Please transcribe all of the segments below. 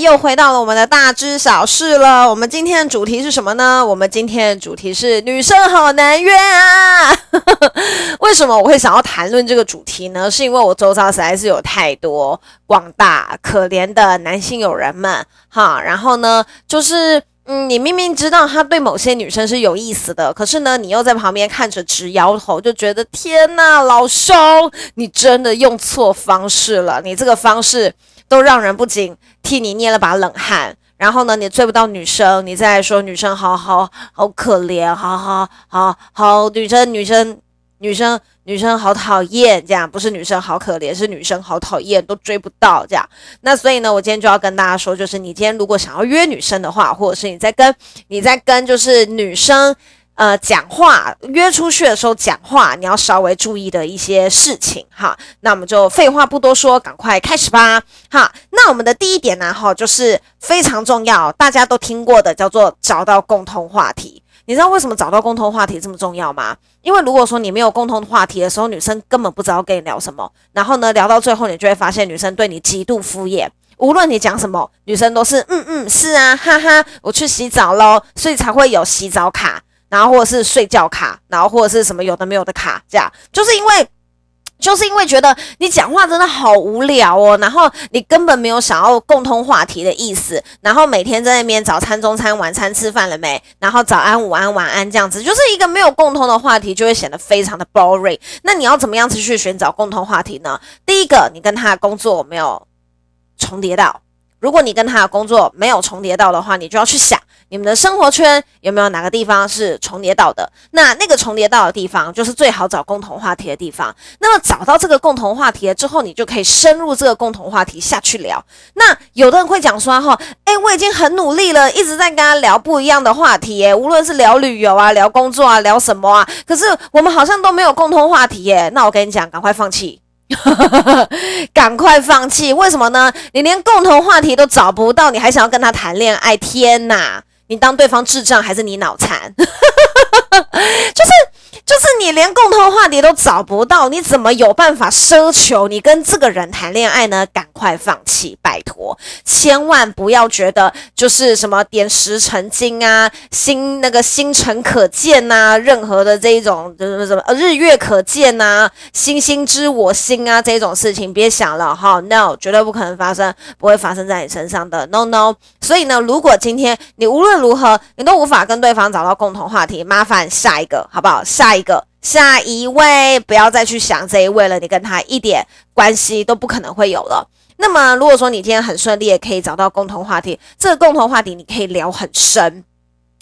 又回到了我们的大知小事了。我们今天的主题是什么呢？我们今天的主题是女生好难约啊！为什么我会想要谈论这个主题呢？是因为我周遭实在是有太多广大可怜的男性友人们哈。然后呢，就是嗯，你明明知道他对某些女生是有意思的，可是呢，你又在旁边看着直摇头，就觉得天哪，老兄，你真的用错方式了，你这个方式。都让人不禁替你捏了把冷汗，然后呢，你追不到女生，你再说女生好好好可怜，好好好好女生女生女生女生好讨厌，这样不是女生好可怜，是女生好讨厌，都追不到这样。那所以呢，我今天就要跟大家说，就是你今天如果想要约女生的话，或者是你在跟你在跟就是女生。呃，讲话约出去的时候讲话，你要稍微注意的一些事情哈。那我们就废话不多说，赶快开始吧。哈，那我们的第一点呢，哈，就是非常重要，大家都听过的，叫做找到共同话题。你知道为什么找到共同话题这么重要吗？因为如果说你没有共同话题的时候，女生根本不知道跟你聊什么。然后呢，聊到最后，你就会发现女生对你极度敷衍，无论你讲什么，女生都是嗯嗯是啊，哈哈，我去洗澡喽，所以才会有洗澡卡。然后或者是睡觉卡，然后或者是什么有的没有的卡，这样就是因为，就是因为觉得你讲话真的好无聊哦，然后你根本没有想要共通话题的意思，然后每天在那边早餐、中餐、晚餐吃饭了没？然后早安、午安、晚安这样子，就是一个没有共同的话题，就会显得非常的 boring。那你要怎么样子去寻找共同话题呢？第一个，你跟他的工作没有重叠到。如果你跟他的工作没有重叠到的话，你就要去想你们的生活圈有没有哪个地方是重叠到的。那那个重叠到的地方，就是最好找共同话题的地方。那么找到这个共同话题了之后，你就可以深入这个共同话题下去聊。那有的人会讲说哈，哎，我已经很努力了，一直在跟他聊不一样的话题耶，无论是聊旅游啊、聊工作啊、聊什么啊，可是我们好像都没有共同话题耶。那我跟你讲，赶快放弃。赶快放弃！为什么呢？你连共同话题都找不到，你还想要跟他谈恋爱？天哪！你当对方智障还是你脑残？就是。就是你连共同话题都找不到，你怎么有办法奢求你跟这个人谈恋爱呢？赶快放弃，拜托，千万不要觉得就是什么点石成金啊，星那个星辰可见呐、任何的这一种就是什么呃日月可见呐、星星知我心啊，这种事情别想了哈，no，绝对不可能发生，不会发生在你身上的，no no。所以呢，如果今天你无论如何你都无法跟对方找到共同话题，麻烦下一个好不好？下一。一个下一位，不要再去想这一位了，你跟他一点关系都不可能会有了。那么，如果说你今天很顺利，也可以找到共同话题，这个共同话题你可以聊很深。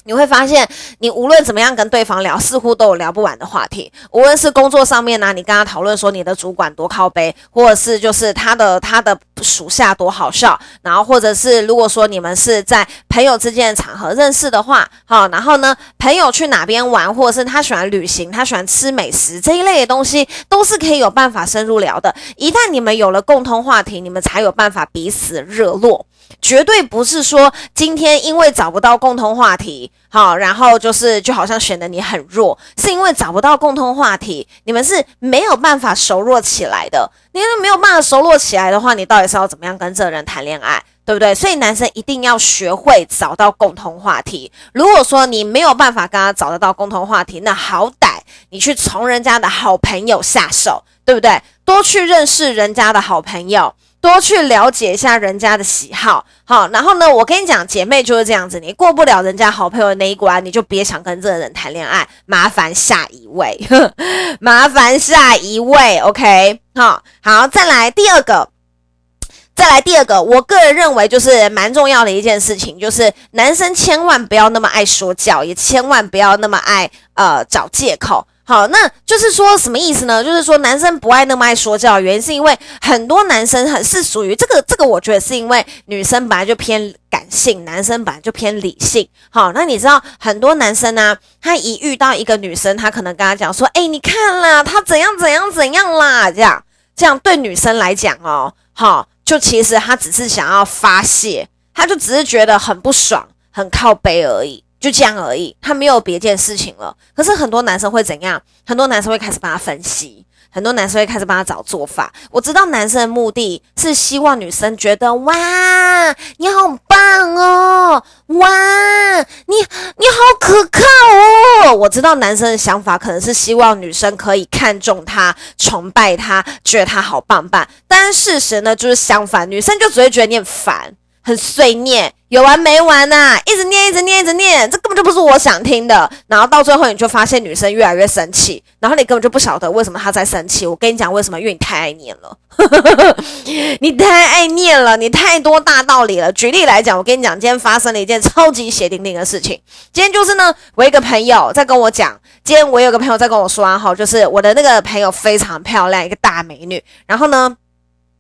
你会发现，你无论怎么样跟对方聊，似乎都有聊不完的话题。无论是工作上面呢、你跟他讨论说你的主管多靠背，或者是就是他的他的属下多好笑，然后或者是如果说你们是在朋友之间的场合认识的话，好，然后呢，朋友去哪边玩，或者是他喜欢旅行，他喜欢吃美食这一类的东西，都是可以有办法深入聊的。一旦你们有了共同话题，你们才有办法彼此热络。绝对不是说今天因为找不到共同话题，好，然后就是就好像显得你很弱，是因为找不到共同话题，你们是没有办法熟络起来的。你没有办法熟络起来的话，你到底是要怎么样跟这个人谈恋爱，对不对？所以男生一定要学会找到共同话题。如果说你没有办法跟他找得到共同话题，那好歹你去从人家的好朋友下手，对不对？多去认识人家的好朋友。多去了解一下人家的喜好，好，然后呢，我跟你讲，姐妹就是这样子，你过不了人家好朋友那一关，你就别想跟这个人谈恋爱，麻烦下一位，麻烦下一位，OK，好，好，再来第二个，再来第二个，我个人认为就是蛮重要的一件事情，就是男生千万不要那么爱说教，也千万不要那么爱呃找借口。好，那就是说什么意思呢？就是说男生不爱那么爱说教，原因是因为很多男生很是属于这个这个，我觉得是因为女生本来就偏感性，男生本来就偏理性。好，那你知道很多男生呢、他一遇到一个女生，他可能跟他讲说，哎，你看啦，他怎样怎样怎样啦，这样这样对女生来讲哦，好，就其实他只是想要发泄，他就只是觉得很不爽，很靠背而已。就这样而已，他没有别件事情了。可是很多男生会怎样？很多男生会开始帮他分析，很多男生会开始帮他找做法。我知道男生的目的是希望女生觉得哇，你好棒哦，哇，你你好可靠哦。我知道男生的想法可能是希望女生可以看中他、崇拜他，觉得他好棒棒。但事实呢，就是相反，女生就只会觉得你很烦。很碎念，有完没完呐、啊？一直念，一直念，一直念，这根本就不是我想听的。然后到最后，你就发现女生越来越生气，然后你根本就不晓得为什么她在生气。我跟你讲为什么？因为你太爱念了，你太爱念了，你太多大道理了。举例来讲，我跟你讲，今天发生了一件超级血淋淋的事情。今天就是呢，我一个朋友在跟我讲，今天我有个朋友在跟我说啊，哈，就是我的那个朋友非常漂亮，一个大美女。然后呢，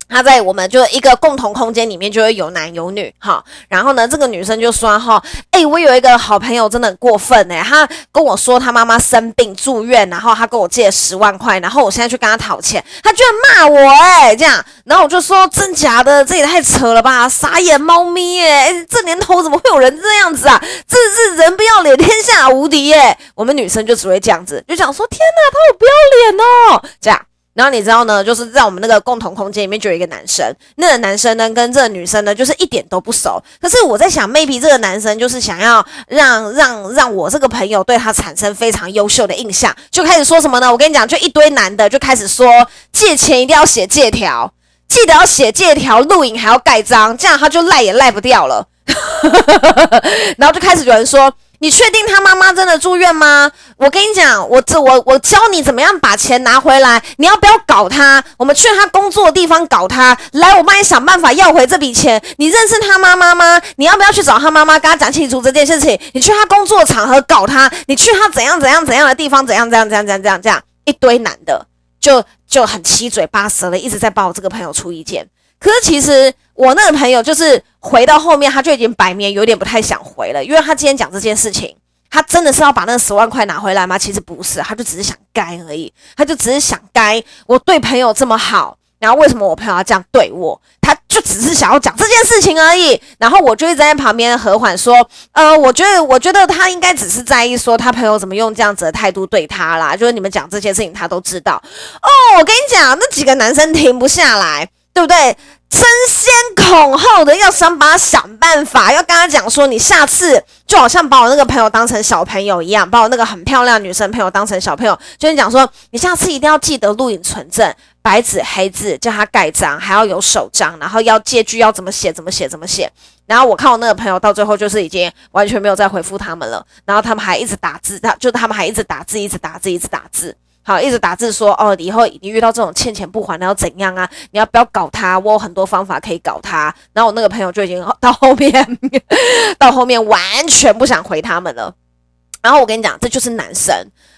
他在我们就一个共同空间里面就会有男有女哈，然后呢，这个女生就说哈，哎、我有一个好朋友真的很过分诶、欸，他跟我说他妈妈生病住院，然后他跟我借十万块，然后我现在去跟他讨钱，他居然骂我诶、这样，然后我就说真假的，这也太扯了吧，傻眼猫咪诶、这年头怎么会有人这样子啊？这是人不要脸，天下无敌耶、欸！我们女生就只会这样子，就讲说天哪，他好不要脸哦，这样。然后你知道呢，就是在我们那个共同空间里面就有一个男生，那个男生呢跟这个女生呢就是一点都不熟。可是我在想，maybe 这个男生就是想要让让让我这个朋友对他产生非常优秀的印象，就开始说什么呢？我跟你讲，就一堆男的就开始说借钱一定要写借条，记得要写借条，录影还要盖章，这样他就赖也赖不掉了。然后就开始有人说。你确定他妈妈真的住院吗？我跟你讲，我这我我教你怎么样把钱拿回来。你要不要搞他？我们去他工作的地方搞他。来，我帮你想办法要回这笔钱。你认识他妈妈吗？你要不要去找他妈妈，跟他讲清楚这件事情？你去他工作场合搞他。你去他怎样怎样怎样的地方？怎样怎样怎样怎样怎样这样一堆男的就就很七嘴八舌的一直在帮我这个朋友出意见。可是其实我那个朋友就是回到后面，他就已经摆明有点不太想回了，因为他今天讲这件事情，他真的是要把那十万块拿回来吗？其实不是，他就只是想该而已，他就只是想该。我对朋友这么好，然后为什么我朋友要这样对我？他就只是想要讲这件事情而已。然后我就一直在旁边和缓说，呃，我觉得，我觉得他应该只是在意说他朋友怎么用这样子的态度对他啦，就是你们讲这些事情他都知道。哦，我跟你讲，那几个男生停不下来。对不对？争先恐后的要想把他想办法，要跟他讲说，你下次就好像把我那个朋友当成小朋友一样，把我那个很漂亮女生朋友当成小朋友，就是讲说，你下次一定要记得录影存证，白纸黑字叫他盖章，还要有手章，然后要借据要怎么写怎么写怎么写。然后我看我那个朋友到最后就是已经完全没有再回复他们了，然后他们还一直打字，他就他们还一直打字，一直打字，一直打字。好，一直打字说哦，以后你遇到这种欠钱不还的要怎样啊？你要不要搞他？我有很多方法可以搞他。然后我那个朋友就已经到后面，到后面完全不想回他们了。然后我跟你讲，这就是男生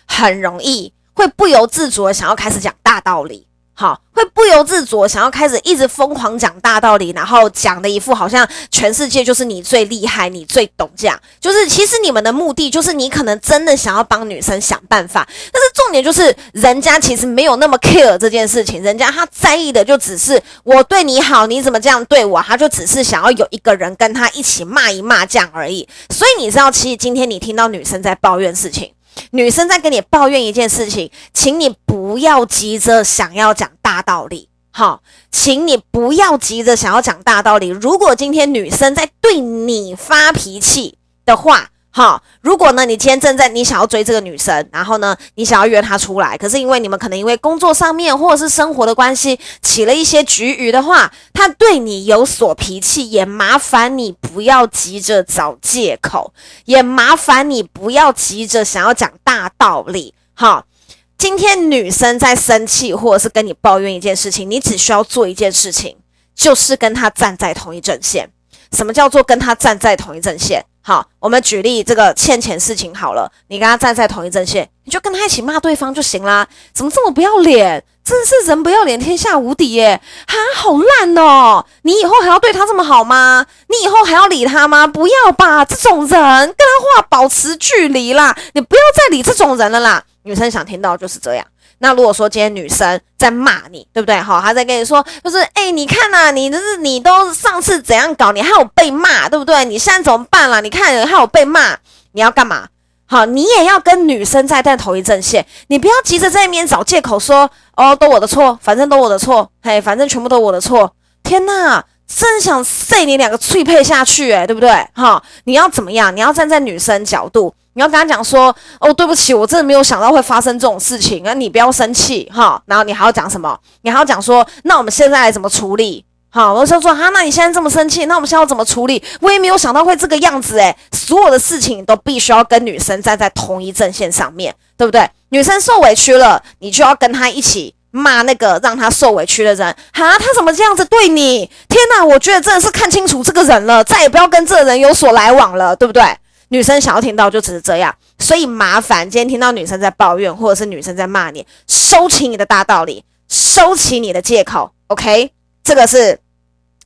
很容易会不由自主的想要开始讲大道理。好，会不由自主想要开始一直疯狂讲大道理，然后讲的一副好像全世界就是你最厉害，你最懂这样。就是其实你们的目的就是你可能真的想要帮女生想办法，但是重点就是人家其实没有那么 care 这件事情，人家他在意的就只是我对你好，你怎么这样对我？他就只是想要有一个人跟他一起骂一骂这样而已。所以你知道，其实今天你听到女生在抱怨事情。女生在跟你抱怨一件事情，请你不要急着想要讲大道理，好，请你不要急着想要讲大道理。如果今天女生在对你发脾气的话，好，如果呢，你今天正在你想要追这个女生，然后呢，你想要约她出来，可是因为你们可能因为工作上面或者是生活的关系起了一些局齴的话，她对你有所脾气，也麻烦你不要急着找借口，也麻烦你不要急着想要讲大道理。好，今天女生在生气或者是跟你抱怨一件事情，你只需要做一件事情，就是跟她站在同一阵线。什么叫做跟她站在同一阵线？好，我们举例这个欠钱事情好了，你跟他站在同一阵线，你就跟他一起骂对方就行啦。怎么这么不要脸？真是人不要脸，天下无敌耶！哈，好烂哦！你以后还要对他这么好吗？你以后还要理他吗？不要吧，这种人跟他话保持距离啦，你不要再理这种人了啦。女生想听到就是这样。那如果说今天女生在骂你，对不对？好，她在跟你说，就是哎，你看呐，你这是你都上次怎样搞，你还有被骂，对不对？你现在怎么办了？你看还有被骂，你要干嘛？好，你也要跟女生在在同一阵线，你不要急着在那边找借口说哦，都我的错，反正都我的错，嘿，反正全部都我的错。天呐，真想塞你两个脆配下去，诶，对不对？哈，你要怎么样？你要站在女生角度，你要跟他讲说哦，对不起，我真的没有想到会发生这种事情啊，你不要生气哈。然后你还要讲什么？你还要讲说，那我们现在来怎么处理？好，我就说哈，那你现在这么生气，那我们现在要怎么处理？我也没有想到会这个样子诶，所有的事情都必须要跟女生站在同一阵线上面，对不对？女生受委屈了，你就要跟她一起骂那个让她受委屈的人。哈，他怎么这样子对你？天哪，我觉得真的是看清楚这个人了，再也不要跟这个人有所来往了，对不对？女生想要听到就只是这样，所以麻烦今天听到女生在抱怨，或者是女生在骂你，收起你的大道理，收起你的借口，OK？这个是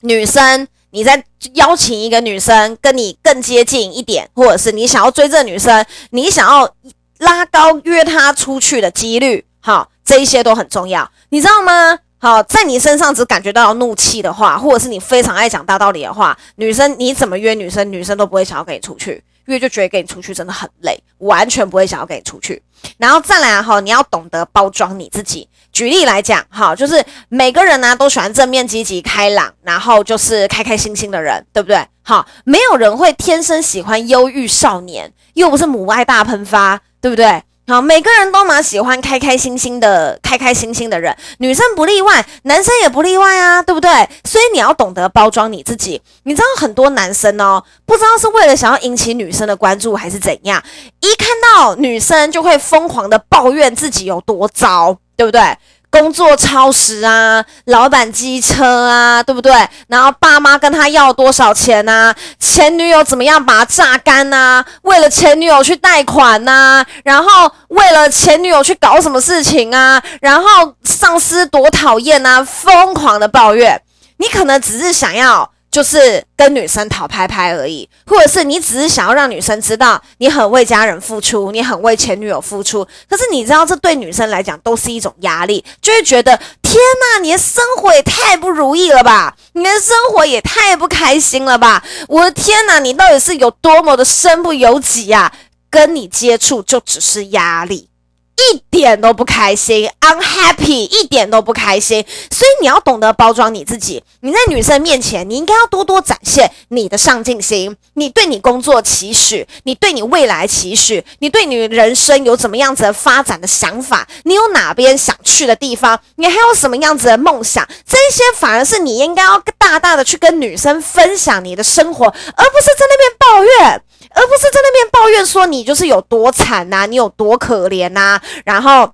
女生，你在邀请一个女生跟你更接近一点，或者是你想要追这女生，你想要拉高约她出去的几率，好，这一些都很重要，你知道吗？好，在你身上只感觉到怒气的话，或者是你非常爱讲大道理的话，女生你怎么约女生，女生都不会想要跟你出去。因为就觉得跟你出去真的很累，完全不会想要跟你出去。然后再来哈，你要懂得包装你自己。举例来讲哈，就是每个人呢都喜欢正面、积极、开朗，然后就是开开心心的人，对不对？好，没有人会天生喜欢忧郁少年，又不是母爱大喷发，对不对？好，每个人都蛮喜欢开开心心的，开开心心的人，女生不例外，男生也不例外啊，对不对？所以你要懂得包装你自己。你知道很多男生哦，不知道是为了想要引起女生的关注，还是怎样，一看到女生就会疯狂的抱怨自己有多糟，对不对？工作超时啊，老板机车啊，对不对？然后爸妈跟他要多少钱啊？前女友怎么样把他榨干啊？为了前女友去贷款啊？然后为了前女友去搞什么事情啊？然后上司多讨厌啊？疯狂的抱怨，你可能只是想要。就是跟女生讨拍拍而已，或者是你只是想要让女生知道你很为家人付出，你很为前女友付出。可是你知道，这对女生来讲都是一种压力，就会觉得天哪，你的生活也太不如意了吧，你的生活也太不开心了吧！我的天哪，你到底是有多么的身不由己啊？跟你接触就只是压力。一点都不开心，unhappy，一点都不开心。所以你要懂得包装你自己。你在女生面前，你应该要多多展现你的上进心，你对你工作期许，你对你未来期许，你对你人生有怎么样子的发展的想法，你有哪边想去的地方，你还有什么样子的梦想，这些反而是你应该要大大的去跟女生分享你的生活，而不是在那边抱怨。而不是在那边抱怨说你就是有多惨呐，你有多可怜呐，然后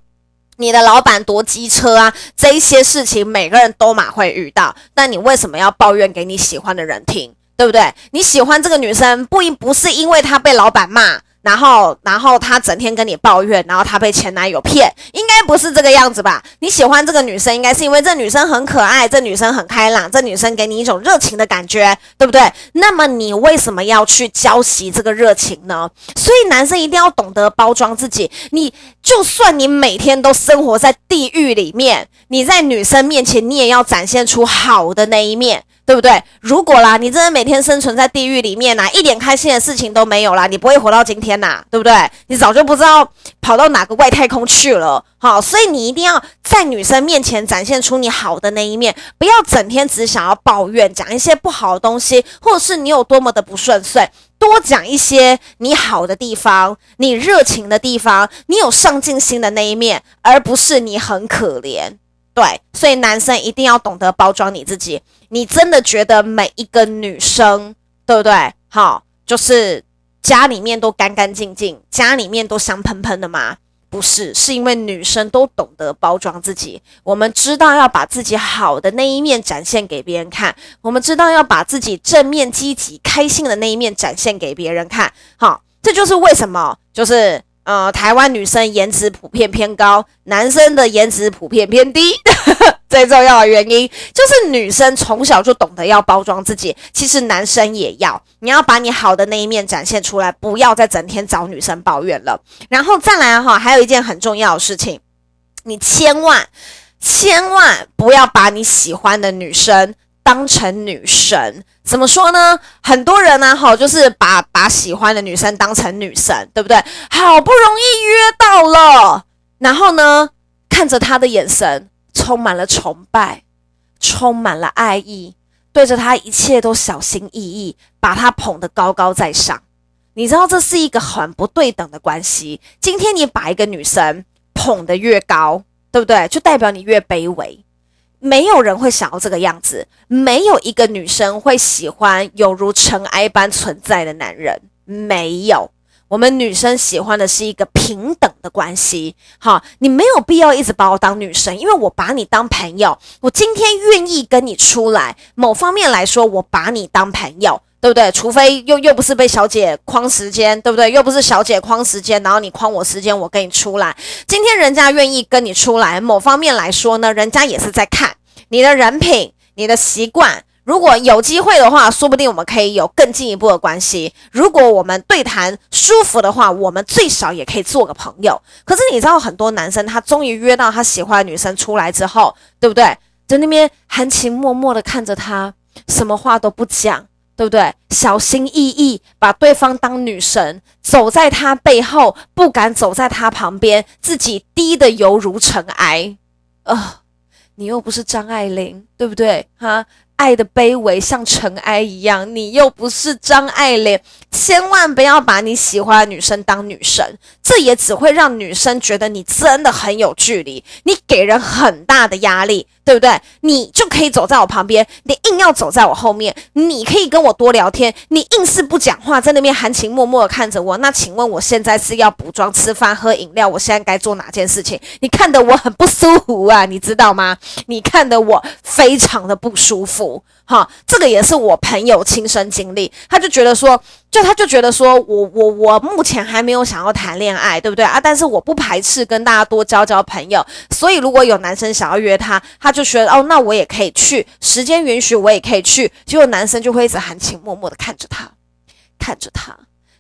你的老板多机车啊，这一些事情每个人都马会遇到，但你为什么要抱怨给你喜欢的人听，对不对？你喜欢这个女生不因不是因为她被老板骂。然后，然后他整天跟你抱怨，然后他被前男友骗，应该不是这个样子吧？你喜欢这个女生，应该是因为这女生很可爱，这女生很开朗，这女生给你一种热情的感觉，对不对？那么你为什么要去浇熄这个热情呢？所以男生一定要懂得包装自己。你就算你每天都生活在地狱里面，你在女生面前，你也要展现出好的那一面。对不对？如果啦，你真的每天生存在地狱里面呐、一点开心的事情都没有啦，你不会活到今天呐，对不对？你早就不知道跑到哪个外太空去了。好，所以你一定要在女生面前展现出你好的那一面，不要整天只想要抱怨，讲一些不好的东西，或者是你有多么的不顺遂，多讲一些你好的地方，你热情的地方，你有上进心的那一面，而不是你很可怜。对，所以男生一定要懂得包装你自己。你真的觉得每一个女生，对不对？好，就是家里面都干干净净，家里面都香喷喷的吗？不是，是因为女生都懂得包装自己。我们知道要把自己好的那一面展现给别人看，我们知道要把自己正面、积极、开心的那一面展现给别人看。好，这就是为什么，就是呃，台湾女生颜值普遍偏高，男生的颜值普遍偏低。最重要的原因就是女生从小就懂得要包装自己，其实男生也要，你要把你好的那一面展现出来，不要再整天找女生抱怨了。然后再来哈，还有一件很重要的事情，你千万千万不要把你喜欢的女生当成女神。怎么说呢？很多人呢，哈，就是把把喜欢的女生当成女神，对不对？好不容易约到了，然后呢，看着她的眼神。充满了崇拜，充满了爱意，对着他一切都小心翼翼，把他捧得高高在上。你知道这是一个很不对等的关系。今天你把一个女生捧得越高，对不对？就代表你越卑微。没有人会想要这个样子，没有一个女生会喜欢有如尘埃般存在的男人，没有。我们女生喜欢的是一个平等的关系，好，你没有必要一直把我当女生，因为我把你当朋友，我今天愿意跟你出来。某方面来说，我把你当朋友，对不对？除非又又不是被小姐框时间，对不对？又不是小姐框时间，然后你框我时间，我跟你出来。今天人家愿意跟你出来，某方面来说呢，人家也是在看你的人品、你的习惯。如果有机会的话，说不定我们可以有更进一步的关系。如果我们对谈舒服的话，我们最少也可以做个朋友。可是你知道，很多男生他终于约到他喜欢的女生出来之后，对不对？在那边含情脉脉的看着他，什么话都不讲，对不对？小心翼翼把对方当女神，走在他背后，不敢走在他旁边，自己低的犹如尘埃。啊、呃，你又不是张爱玲，对不对？哈。爱的卑微像尘埃一样，你又不是张爱玲，千万不要把你喜欢的女生当女神，这也只会让女生觉得你真的很有距离，你给人很大的压力。对不对？你就可以走在我旁边，你硬要走在我后面，你可以跟我多聊天，你硬是不讲话，在那边含情脉脉的看着我。那请问我现在是要补妆、吃饭、喝饮料？我现在该做哪件事情？你看得我很不舒服啊，你知道吗？你看得我非常的不舒服。哈，这个也是我朋友亲身经历，他就觉得说。就他就觉得说，我我我目前还没有想要谈恋爱，对不对啊？但是我不排斥跟大家多交交朋友，所以如果有男生想要约他，他就就觉得哦，那我也可以去，时间允许我也可以去。结果男生就会一直含情脉脉的看着他，看着他，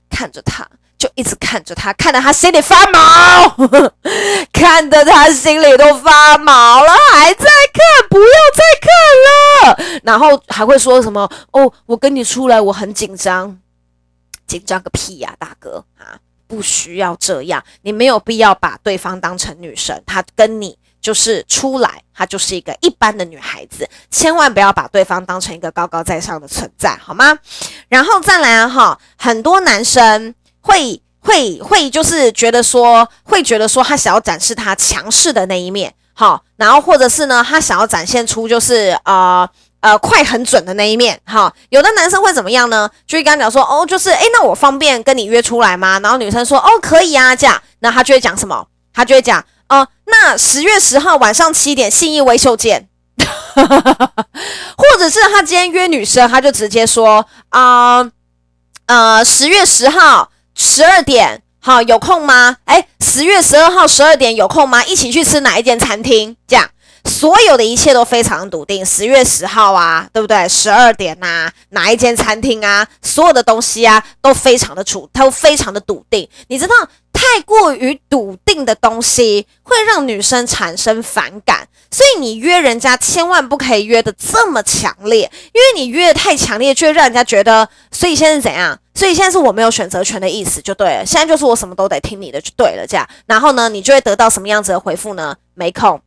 看着他，就一直看着他，看得他心里发毛，看得他心里都发毛了，还在看，不要再看了。然后还会说什么哦，我跟你出来，我很紧张。紧张个屁呀，大哥啊！不需要这样，你没有必要把对方当成女神，她跟你就是出来，她就是一个一般的女孩子，千万不要把对方当成一个高高在上的存在，好吗？然后再来哈，很多男生会会会就是觉得说，会觉得说他想要展示他强势的那一面，好，然后或者是呢，他想要展现出就是呃。呃，快很准的那一面，哈，有的男生会怎么样呢？就会跟他讲说，哦，就是，诶，那我方便跟你约出来吗？然后女生说，哦，可以啊，这样，那他就会讲什么？他就会讲，那十月十号晚上七点，信义威秀见，或者是他今天约女生，他就直接说，啊、呃，十月十号十二点，好，有空吗？诶，十月十二号十二点有空吗？一起去吃哪一间餐厅？这样。所有的一切都非常笃定，十月十号啊，对不对？十二点呐、啊，哪一间餐厅啊？所有的东西啊，都非常的楚，都非常的笃定。你知道，太过于笃定的东西会让女生产生反感，所以你约人家千万不可以约的这么强烈，因为你约的太强烈，就会让人家觉得，所以现在是怎样？所以现在是我没有选择权的意思，就对了。现在就是我什么都得听你的，就对了，这样。然后呢，你就会得到什么样子的回复呢？没空。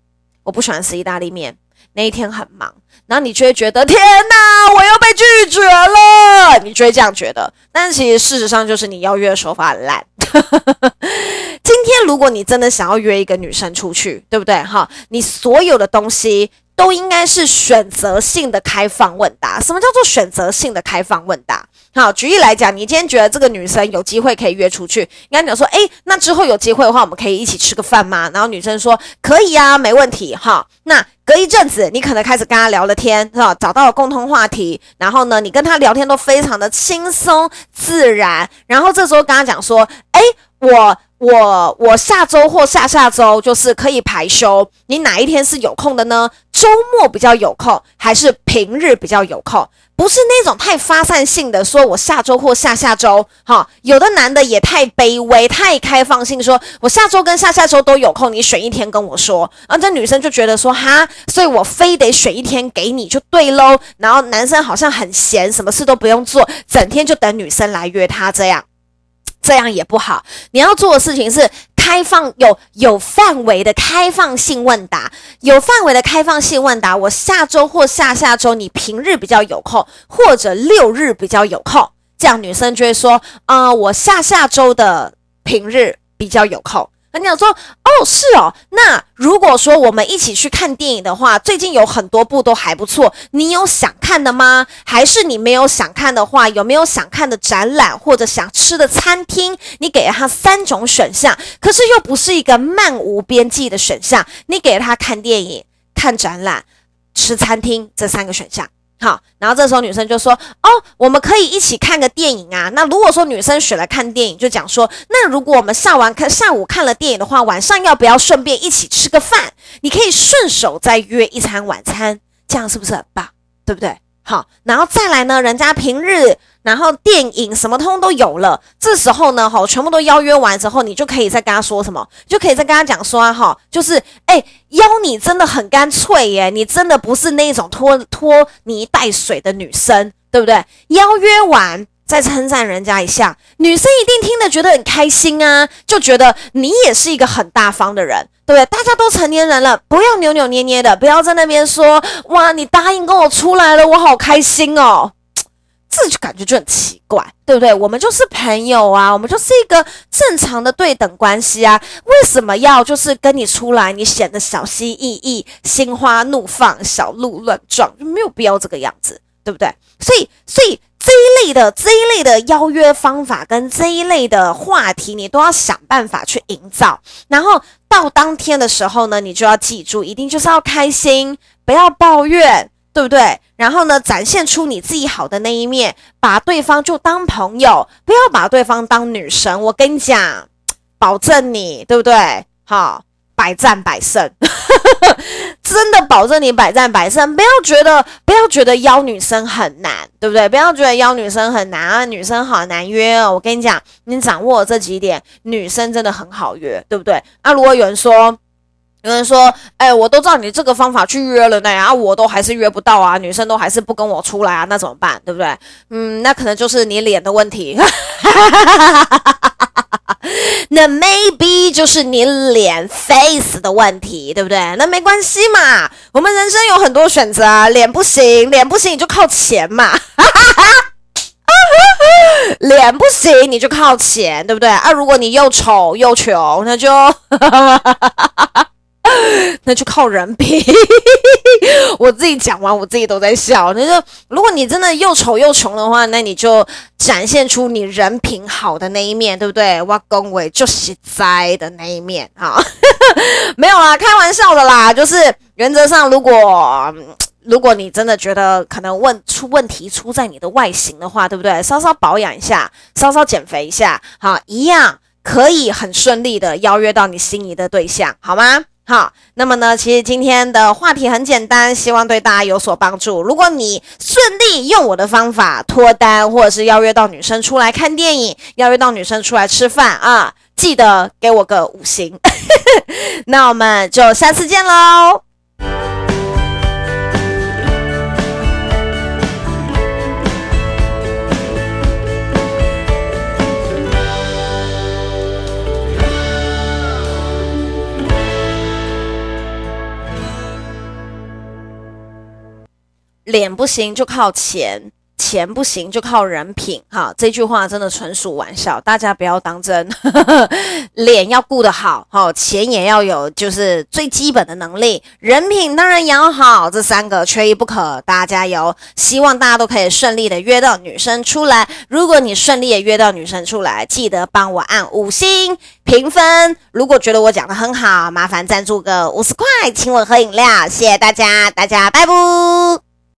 我不喜欢吃意大利面，那一天很忙，然后你就会觉得天哪，我又被拒绝了，你就会这样觉得。但其实事实上就是你邀约的手法很烂。今天如果你真的想要约一个女生出去，对不对？哈，你所有的东西都应该是选择性的开放问答。什么叫做选择性的开放问答？好，举例来讲，你今天觉得这个女生有机会可以约出去，你跟她讲说，诶，那之后有机会的话，我们可以一起吃个饭吗？然后女生说可以啊，没问题。哈，那隔一阵子，你可能开始跟她聊了天，是吧？找到了共同话题，然后呢，你跟她聊天都非常的轻松自然。然后这时候跟她讲说，诶，我。我我下周或下下周就是可以排休，你哪一天是有空的呢？周末比较有空，还是平日比较有空？不是那种太发散性的，说我下周或下下周，哈，有的男的也太卑微，太开放性，说我下周跟下下周都有空，你选一天跟我说，然后这女生就觉得说哈，所以我非得选一天给你就对喽，然后男生好像很闲，什么事都不用做，整天就等女生来约他这样。这样也不好，你要做的事情是开放有有范围的开放性问答，有范围的开放性问答。我下周或下下周，你平日比较有空，或者六日比较有空，这样女生就会说，啊、我下下周的平日比较有空。那你想说，哦，是哦。那如果说我们一起去看电影的话，最近有很多部都还不错。你有想看的吗？还是你没有想看的话，有没有想看的展览或者想吃的餐厅？你给了他三种选项，可是又不是一个漫无边际的选项。你给了他看电影、看展览、吃餐厅这三个选项。好，然后这时候女生就说：“哦，我们可以一起看个电影啊。”那如果说女生选来看电影，就讲说：“那如果我们上完看上午看了电影的话，晚上要不要顺便一起吃个饭？你可以顺手再约一餐晚餐，这样是不是很棒？对不对？”好，然后再来呢，人家平日。然后电影什么通通都有了，这时候呢，哈，全部都邀约完之后，你就可以再跟他说什么，就可以再跟他讲说啊，哈，就是，哎，邀你真的很干脆耶，你真的不是那种拖拖泥带水的女生，对不对？邀约完再称赞人家一下，女生一定听得觉得很开心啊，就觉得你也是一个很大方的人，对不对？大家都成年人了，不要扭扭捏捏的，不要在那边说，哇，你答应跟我出来了，我好开心哦。这就感觉就很奇怪，对不对？我们就是朋友啊，我们就是一个正常的对等关系啊，为什么要就是跟你出来，你显得小心翼翼、心花怒放、小鹿乱撞，就没有必要这个样子，对不对？所以，所以这一类的这一类的邀约方法跟这一类的话题，你都要想办法去营造。然后到当天的时候呢，你就要记住，一定就是要开心，不要抱怨。对不对？然后呢，展现出你自己好的那一面，把对方就当朋友，不要把对方当女神。我跟你讲，保证你，对不对？好，百战百胜，真的保证你百战百胜。不要觉得，不要觉得邀女生很难，对不对？不要觉得邀女生很难啊，女生好难约哦。我跟你讲，你掌握这几点，女生真的很好约，对不对？啊，如果有人说。有人说：“哎、我都照你这个方法去约了呢，啊，我都还是约不到啊，女生都还是不跟我出来啊，那怎么办？对不对？嗯，那可能就是你脸的问题，哈哈哈哈哈哈 那 maybe 就是你脸 face 的问题，对不对？那没关系嘛，我们人生有很多选择，脸不行，脸不行你就靠钱嘛，哈哈哈脸不行你就靠钱，对不对？啊，如果你又丑又穷，那就。” 那就靠人品，我自己讲完，我自己都在笑。那就如果你真的又丑又穷的话，那你就展现出你人品好的那一面，对不对？我恭维就实在的那一面啊，没有啦，开玩笑的啦。就是原则上，如果如果你真的觉得可能问出问题出在你的外形的话，对不对？稍稍保养一下，稍稍减肥一下，好，一样可以很顺利的邀约到你心仪的对象，好吗？好，那么呢，其实今天的话题很简单，希望对大家有所帮助。如果你顺利用我的方法脱单，或者是邀约到女生出来看电影，邀约到女生出来吃饭啊，记得给我个五星。那我们就下次见喽。脸不行就靠钱，钱不行，就靠人品。哈，这句话真的纯属玩笑，大家不要当真。脸要顾得好，哈，钱也要有，就是最基本的能力，人品当然也要好，这三个缺一不可。大家加油，希望大家都可以顺利的约到女生出来。如果你顺利的约到女生出来，记得帮我按五星评分。如果觉得我讲的很好，麻烦赞助个五十块，请我喝饮料，谢谢大家，大家拜拜。